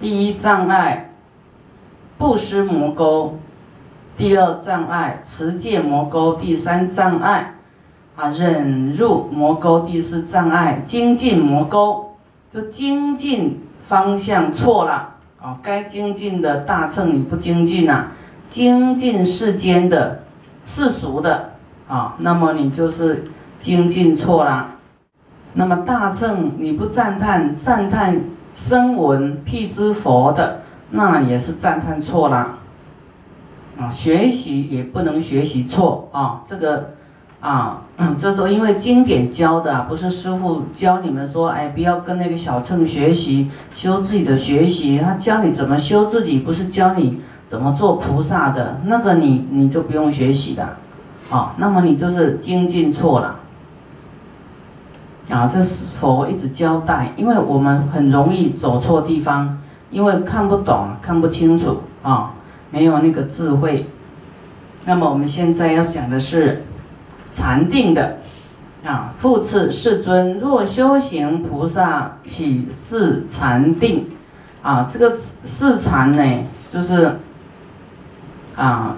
第一障碍不施魔沟，第二障碍持戒魔沟，第三障碍啊忍入魔沟，第四障碍精进魔沟，就精进方向错了。啊！该精进的大乘你不精进呐，精进世间的世俗的。啊，那么你就是精进错了。那么大乘你不赞叹赞叹声闻辟支佛的，那也是赞叹错了。啊，学习也不能学习错啊，这个啊，这都因为经典教的，不是师傅教你们说，哎，不要跟那个小乘学习修自己的学习，他教你怎么修自己，不是教你怎么做菩萨的，那个你你就不用学习的，啊，那么你就是精进错了。啊，这是佛一直交代，因为我们很容易走错地方，因为看不懂、看不清楚啊，没有那个智慧。那么我们现在要讲的是禅定的啊，复次世尊，若修行菩萨起四禅定啊，这个四禅呢，就是啊，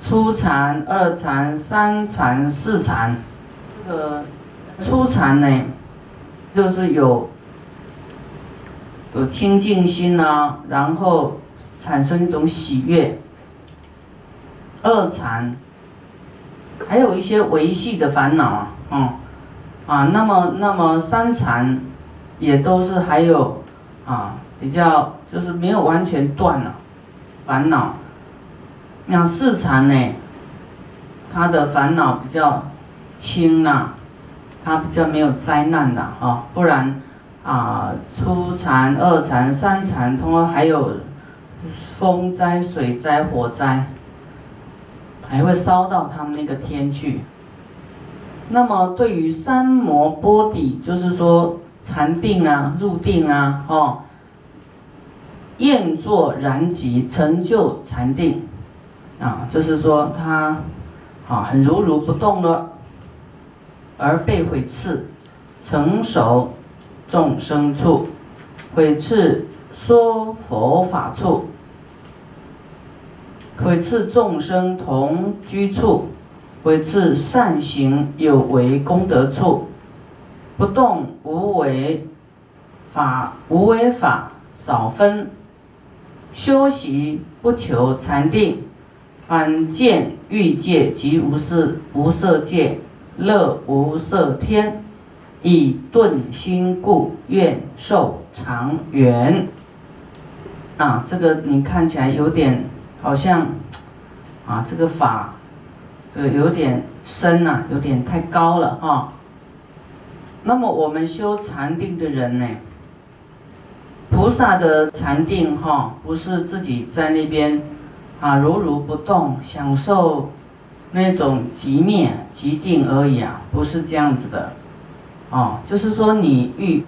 初禅、二禅、三禅、四禅，这个。初禅呢，就是有有清净心啊，然后产生一种喜悦。二禅还有一些维系的烦恼啊，嗯啊，那么那么三禅也都是还有啊比较就是没有完全断了烦恼。那四禅呢，他的烦恼比较轻呐。它比较没有灾难的哈，不然啊，初禅、二禅、三禅，通常还有风灾、水灾、火灾，还会烧到他们那个天去。那么对于三摩波底，就是说禅定啊、入定啊，哦，厌作然极，成就禅定，啊，就是说他啊很如如不动了。而被毁斥，成熟众生处，毁斥说佛法处，毁斥众生同居处，毁斥善行有为功德处，不动无为法无为法少分，修习不求禅定，反见欲界及无色无色界。乐无色天，以顿心故，愿寿长远。啊，这个你看起来有点好像，啊，这个法，这个有点深呐，有点太高了啊。那么我们修禅定的人呢，菩萨的禅定哈，不是自己在那边啊如如不动享受。那种即灭即定而已啊，不是这样子的，哦，就是说你遇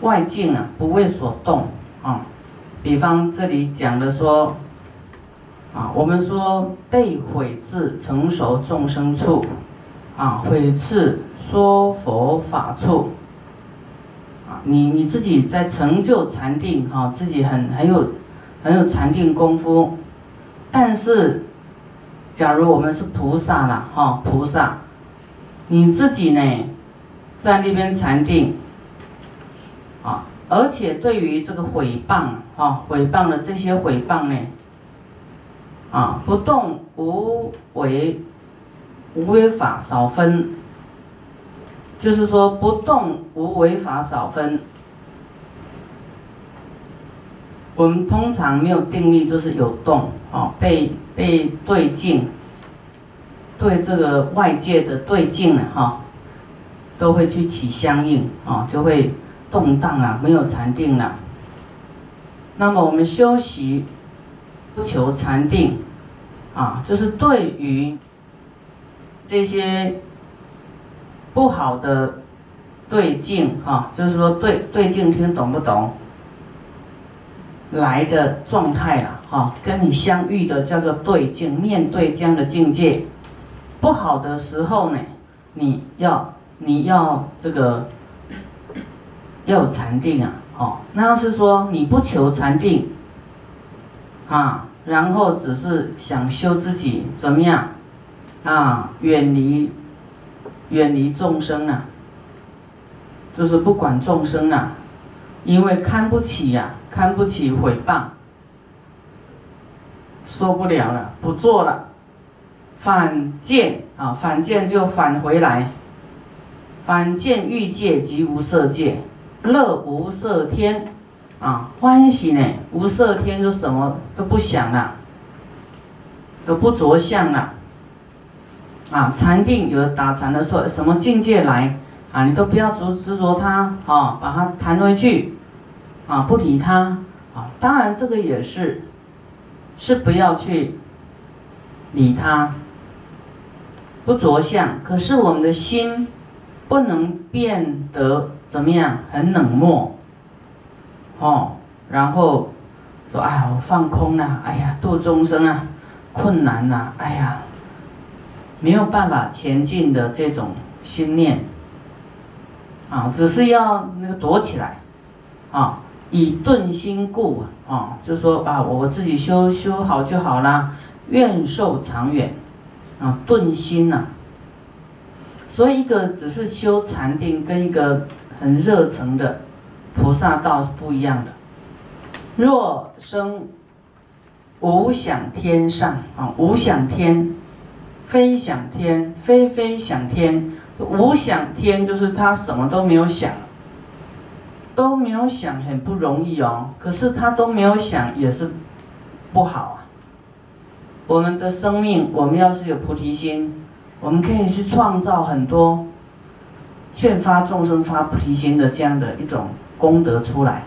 外境啊，不为所动啊。比方这里讲的说，啊，我们说被毁至成熟众生处，啊，毁至说佛法处，啊，你你自己在成就禅定哈，自己很很有很有禅定功夫，但是。假如我们是菩萨了，哈，菩萨，你自己呢，在那边禅定，啊，而且对于这个毁谤，哈，毁谤的这些毁谤呢，啊，不动无为，无为法少分，就是说不动无为法少分。我们通常没有定力，就是有动，哦，被被对境，对这个外界的对境呢，哈，都会去起相应，啊，就会动荡啊，没有禅定了。那么我们修习不求禅定，啊，就是对于这些不好的对境，哈，就是说对对境听懂不懂？来的状态了，哈，跟你相遇的叫做对境，面对这样的境界，不好的时候呢，你要你要这个要有禅定啊，哦，那要是说你不求禅定，啊，然后只是想修自己怎么样，啊，远离远离众生啊，就是不管众生啊，因为看不起呀，看不起诽谤，受不了了，不做了，反见啊，反见就返回来，反见欲界即无色界。乐无色天，啊，欢喜呢？无色天就什么都不想了，都不着相了，啊，禅定有的打禅的说什么境界来，啊，你都不要执执着它，啊，把它弹回去，啊，不理它，啊，当然这个也是，是不要去理它，不着相，可是我们的心不能变得。怎么样？很冷漠，哦，然后说：“哎，我放空了，哎呀，度众生啊，困难呐，哎呀，没有办法前进的这种心念，啊，只是要那个躲起来，啊，以顿心故啊，就说啊，我自己修修好就好啦，愿寿长远，啊，顿心呐，所以一个只是修禅定，跟一个。很热诚的菩萨道是不一样的。若生无想天上啊，无想天，非想天，非非想天，无想天就是他什么都没有想，都没有想，很不容易哦。可是他都没有想也是不好啊。我们的生命，我们要是有菩提心，我们可以去创造很多。劝发众生发菩提心的这样的一种功德出来，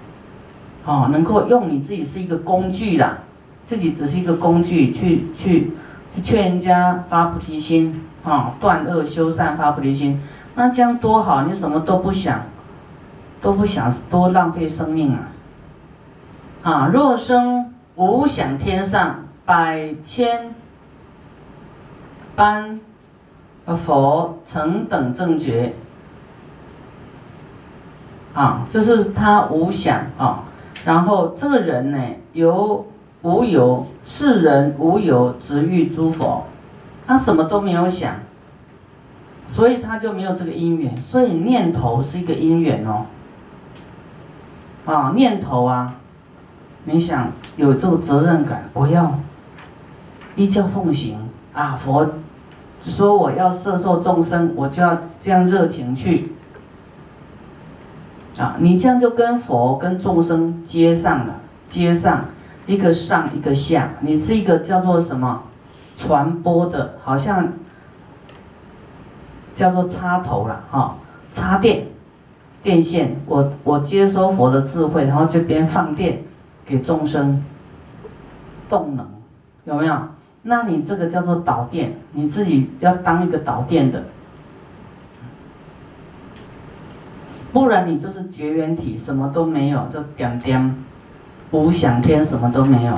哦，能够用你自己是一个工具啦，自己只是一个工具去去劝人家发菩提心，啊，断恶修善发菩提心，那这样多好！你什么都不想，都不想，多浪费生命啊！啊，若生无想天上百千般佛成等正觉。啊，就是他无想啊，然后这个人呢，由无有，世人无有，直欲诸佛，他什么都没有想，所以他就没有这个因缘，所以念头是一个因缘哦。啊，念头啊，你想有这个责任感，我要依教奉行啊，佛说我要摄受众生，我就要这样热情去。啊，你这样就跟佛跟众生接上了，接上一个上一个下，你是一个叫做什么？传播的，好像叫做插头了哈，插电电线，我我接收佛的智慧，然后这边放电给众生动能，有没有？那你这个叫做导电，你自己要当一个导电的。不然你就是绝缘体，什么都没有，就点点。无想天，什么都没有。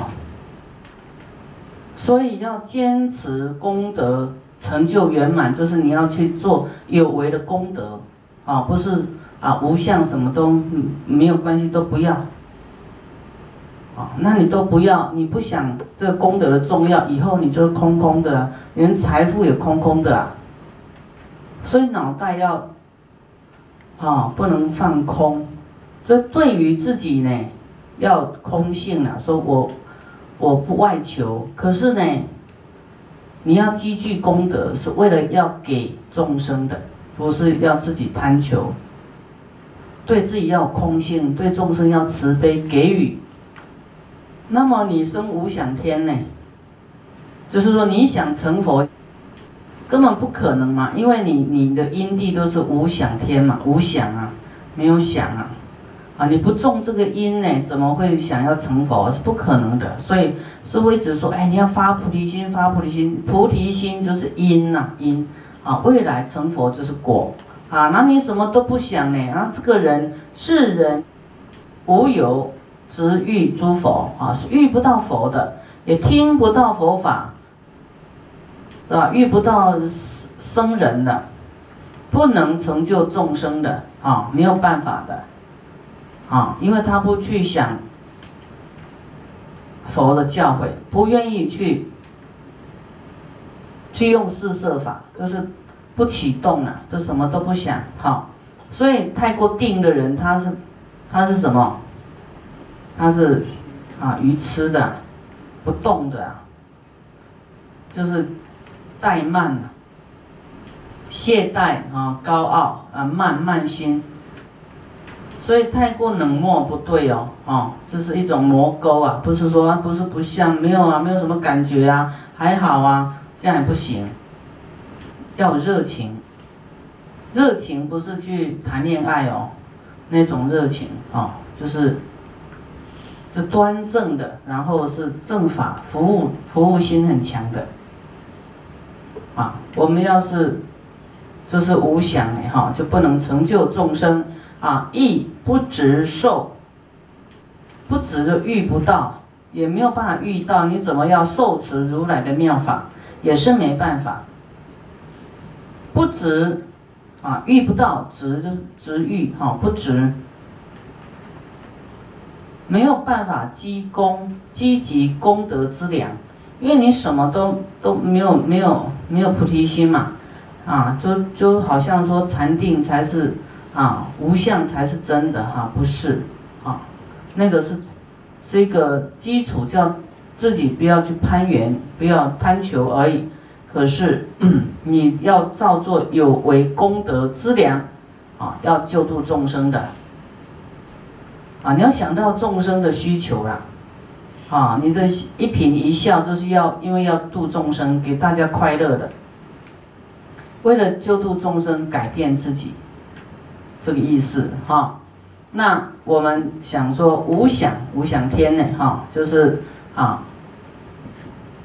所以要坚持功德成就圆满，就是你要去做有为的功德，啊，不是啊无相什么都没有关系，都不要。啊，那你都不要，你不想这个功德的重要，以后你就是空空的，连财富也空空的啊。所以脑袋要。啊，不能放空，所以对于自己呢，要空性啊。说我我不外求，可是呢，你要积聚功德，是为了要给众生的，不是要自己贪求。对自己要空性，对众生要慈悲给予。那么你生无想天呢？就是说你想成佛。根本不可能嘛，因为你你的因地都是无想天嘛，无想啊，没有想啊，啊你不种这个因呢，怎么会想要成佛？是不可能的。所以师父一直说，哎，你要发菩提心，发菩提心，菩提心就是因呐，因啊，未来成佛就是果啊。那你什么都不想呢？啊，这个人是人无有直遇诸佛啊，是遇不到佛的，也听不到佛法。是吧？遇不到生人的，不能成就众生的啊，没有办法的。啊，因为他不去想佛的教诲，不愿意去去用四摄法，就是不启动了，都什么都不想，好，所以太过定的人，他是他是什么？他是啊愚痴的，不动的，就是怠慢了。懈怠啊，高傲啊，慢慢心，所以太过冷漠不对哦，哦，这是一种魔沟啊，不是说不是不像，没有啊，没有什么感觉啊，还好啊，这样也不行，要热情，热情不是去谈恋爱哦，那种热情哦，就是是端正的，然后是正法服务，服务心很强的，啊，我们要是。就是无想哎哈，就不能成就众生啊，亦不执受，不执就遇不到，也没有办法遇到，你怎么要受持如来的妙法，也是没办法。不执啊，遇不到，执就是执遇哈，不执，没有办法积功，积极功德之良，因为你什么都都没有，没有没有菩提心嘛。啊，就就好像说禅定才是啊，无相才是真的哈，不是啊，那个是这个基础，叫自己不要去攀缘，不要贪求而已。可是你要造作有为功德之良啊，要救度众生的啊，你要想到众生的需求啦啊，你的一颦一笑就是要因为要度众生，给大家快乐的。为了救度众生，改变自己，这个意思哈。那我们想说无想无想天呢哈，就是啊，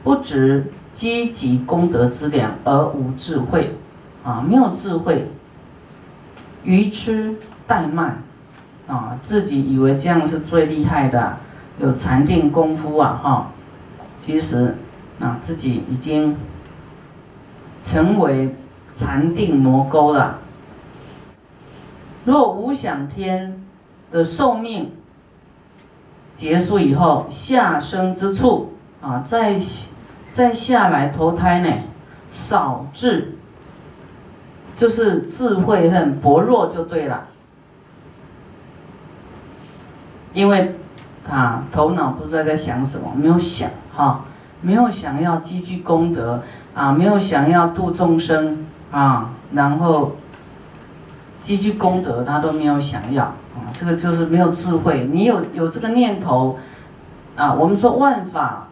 不执积极功德之量而无智慧啊，没有智慧，愚痴怠慢啊，自己以为这样是最厉害的，有禅定功夫啊哈，其实啊自己已经成为。禅定魔沟了。若无想天的寿命结束以后，下生之处啊，再再下来投胎呢，少智，就是智慧很薄弱就对了。因为啊，头脑不知道在想什么，没有想哈，没有想要积聚功德啊，没有想要度众生。啊，然后积聚功德，他都没有想要啊，这个就是没有智慧。你有有这个念头啊，我们说万法，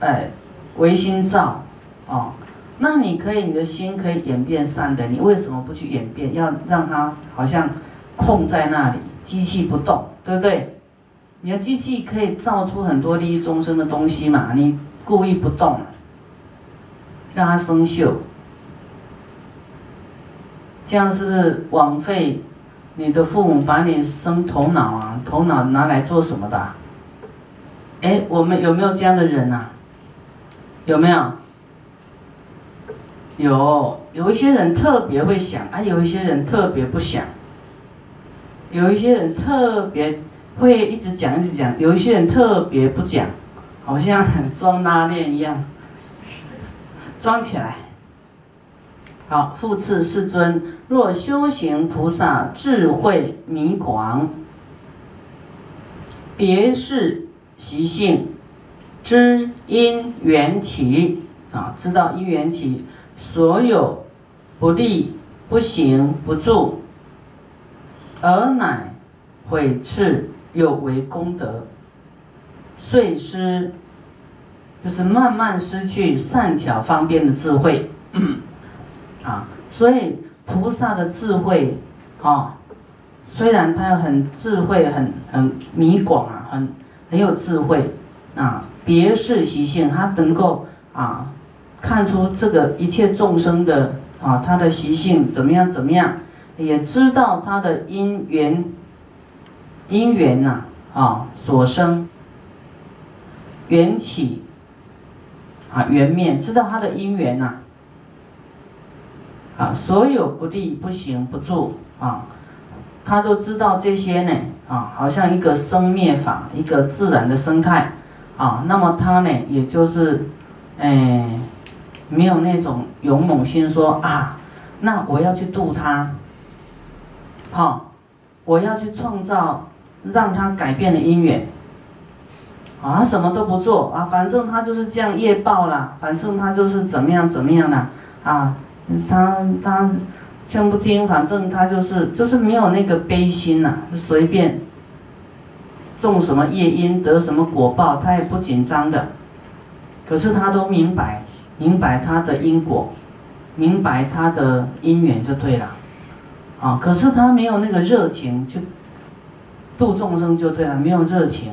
哎，唯心造啊，那你可以，你的心可以演变善的，你为什么不去演变？要让它好像空在那里，机器不动，对不对？你的机器可以造出很多利益众生的东西嘛？你故意不动，让它生锈。这样是不是枉费你的父母把你生头脑啊？头脑拿来做什么的？哎，我们有没有这样的人啊？有没有？有，有一些人特别会想，啊，有一些人特别不想。有一些人特别会一直讲一直讲，有一些人特别不讲，好像装拉链一样，装起来。好，复次世尊，若修行菩萨智慧迷广，别是习性，知因缘起啊，知道因缘起，所有不利不行不住，而乃毁斥有为功德，遂失，就是慢慢失去善巧方便的智慧。所以菩萨的智慧，啊，虽然他很智慧，很很迷广啊，很很有智慧啊，别是习性，他能够啊看出这个一切众生的啊他的习性怎么样怎么样，也知道他的因缘因缘呐啊所生缘起啊缘灭，知道他的因缘呐。啊所有不利不行不住啊，他都知道这些呢，啊，好像一个生灭法，一个自然的生态，啊，那么他呢，也就是，哎，没有那种勇猛心，说啊，那我要去度他，好，我要去创造让他改变的因缘，啊，什么都不做啊，反正他就是这样业报啦，反正他就是怎么样怎么样啦，啊，他他。全不听，反正他就是就是没有那个悲心呐，随便种什么业因得什么果报，他也不紧张的。可是他都明白，明白他的因果，明白他的因缘就对了，啊！可是他没有那个热情去度众生就对了，没有热情。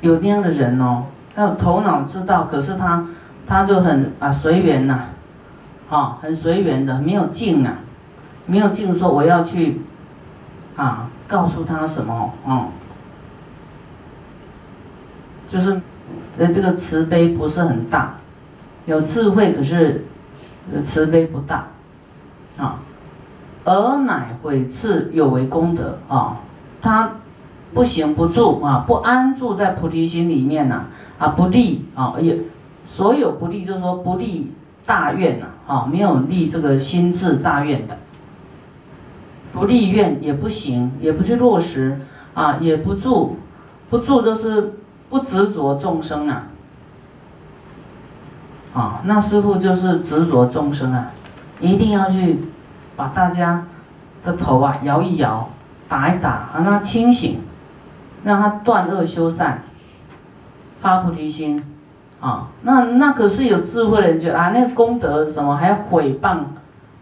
有那样的人哦，他有头脑知道，可是他他就很啊随缘呐。很随缘的，没有敬啊，没有敬说我要去，啊，告诉他什么，嗯，就是，呃，这个慈悲不是很大，有智慧，可是，慈悲不大，啊，而乃毁次有为功德啊，他不行不住啊，不安住在菩提心里面呐，啊，不立啊，也所有不立，就是说不立。大愿呐，啊没有立这个心智大愿的，不立愿也不行，也不去落实啊，也不住，不住就是不执着众生啊，啊，那师傅就是执着众生啊，一定要去把大家的头啊摇一摇，打一打，让他清醒，让他断恶修善，发菩提心。啊，那那可是有智慧的人觉得啊，那个功德什么还要毁谤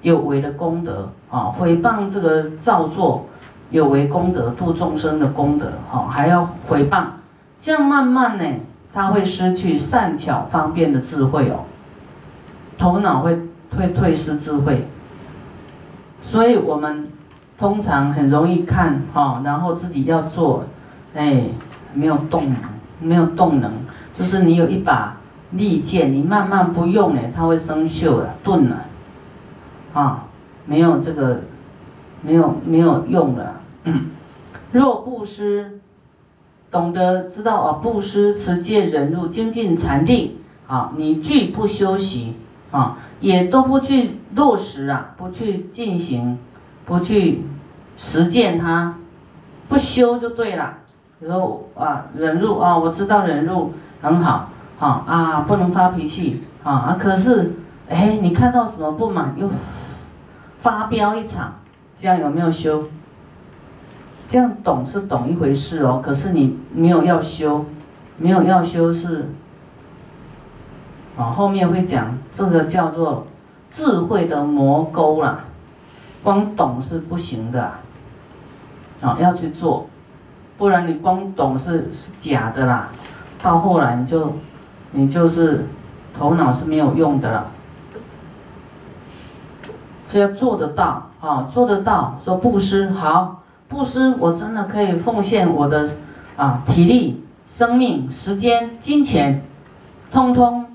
有为的功德啊，毁谤这个造作有为功德度众生的功德啊，还要毁谤，这样慢慢呢，他会失去善巧方便的智慧哦，头脑会会退失智慧，所以我们通常很容易看哈，然后自己要做，哎，没有动，没有动能。就是你有一把利剑，你慢慢不用呢，它会生锈了、钝了，啊，没有这个，没有没有用了。若布施，懂得知道啊，布施、持戒、忍辱、精进、禅定，啊，你拒不修习，啊，也都不去落实啊，不去进行，不去实践它，不修就对了。你说啊，忍辱啊，我知道忍辱。很好，好啊，不能发脾气啊啊！可是，哎，你看到什么不满又发飙一场，这样有没有修？这样懂是懂一回事哦，可是你没有要修，没有要修是，啊，后面会讲这个叫做智慧的魔沟啦，光懂是不行的，啊，要去做，不然你光懂是是假的啦。到后来你就，你就是头脑是没有用的了，所以要做得到啊，做得到。说布施好，布施我真的可以奉献我的啊体力、生命、时间、金钱，通通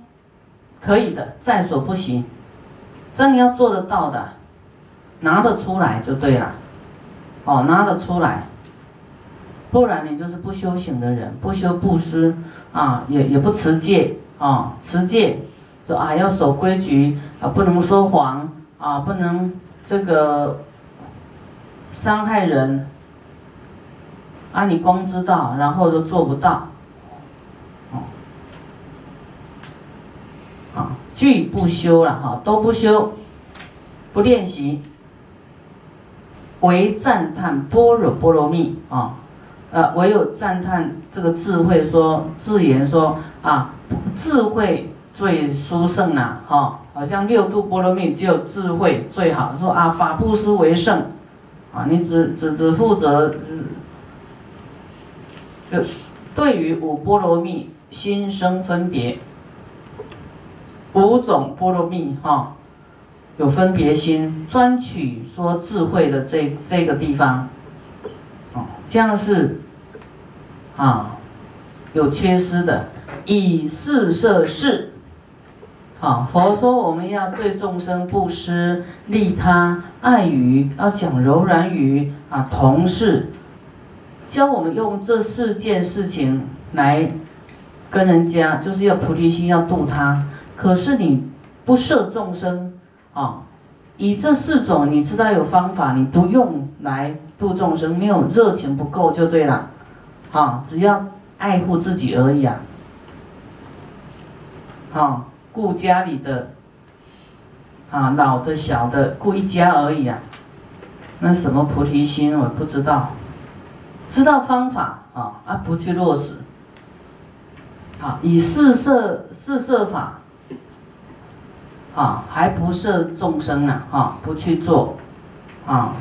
可以的，在所不惜。真的要做得到的，拿得出来就对了，哦，拿得出来。不然你就是不修行的人，不修布施啊，也也不持戒啊，持戒说啊要守规矩啊，不能说谎啊，不能这个伤害人啊，你光知道，然后都做不到，哦，啊，拒不修了哈，都不修，不练习，唯赞叹般若波罗蜜啊。呃，唯有赞叹这个智慧，说自言说啊，智慧最殊胜啊，哈，好像六度波罗蜜只有智慧最好。说啊，法布施为圣，啊，你只只只负责，就对于五波罗蜜心生分别，五种波罗蜜哈，有分别心，专取说智慧的这这个地方。这样是，啊，有缺失的，以四摄事，啊，佛说我们要对众生布施、利他、爱语，要讲柔软语啊，同事教我们用这四件事情来跟人家，就是要菩提心，要度他。可是你不摄众生啊，以这四种你知道有方法，你不用来度众生，没有热情不够就对了，啊，只要爱护自己而已啊，好。顾家里的，啊，老的、小的，顾一家而已啊。那什么菩提心，我不知道。知道方法啊，啊，不去落实。啊，以四摄四摄法，啊，还不摄众生呢，啊，不去做，啊。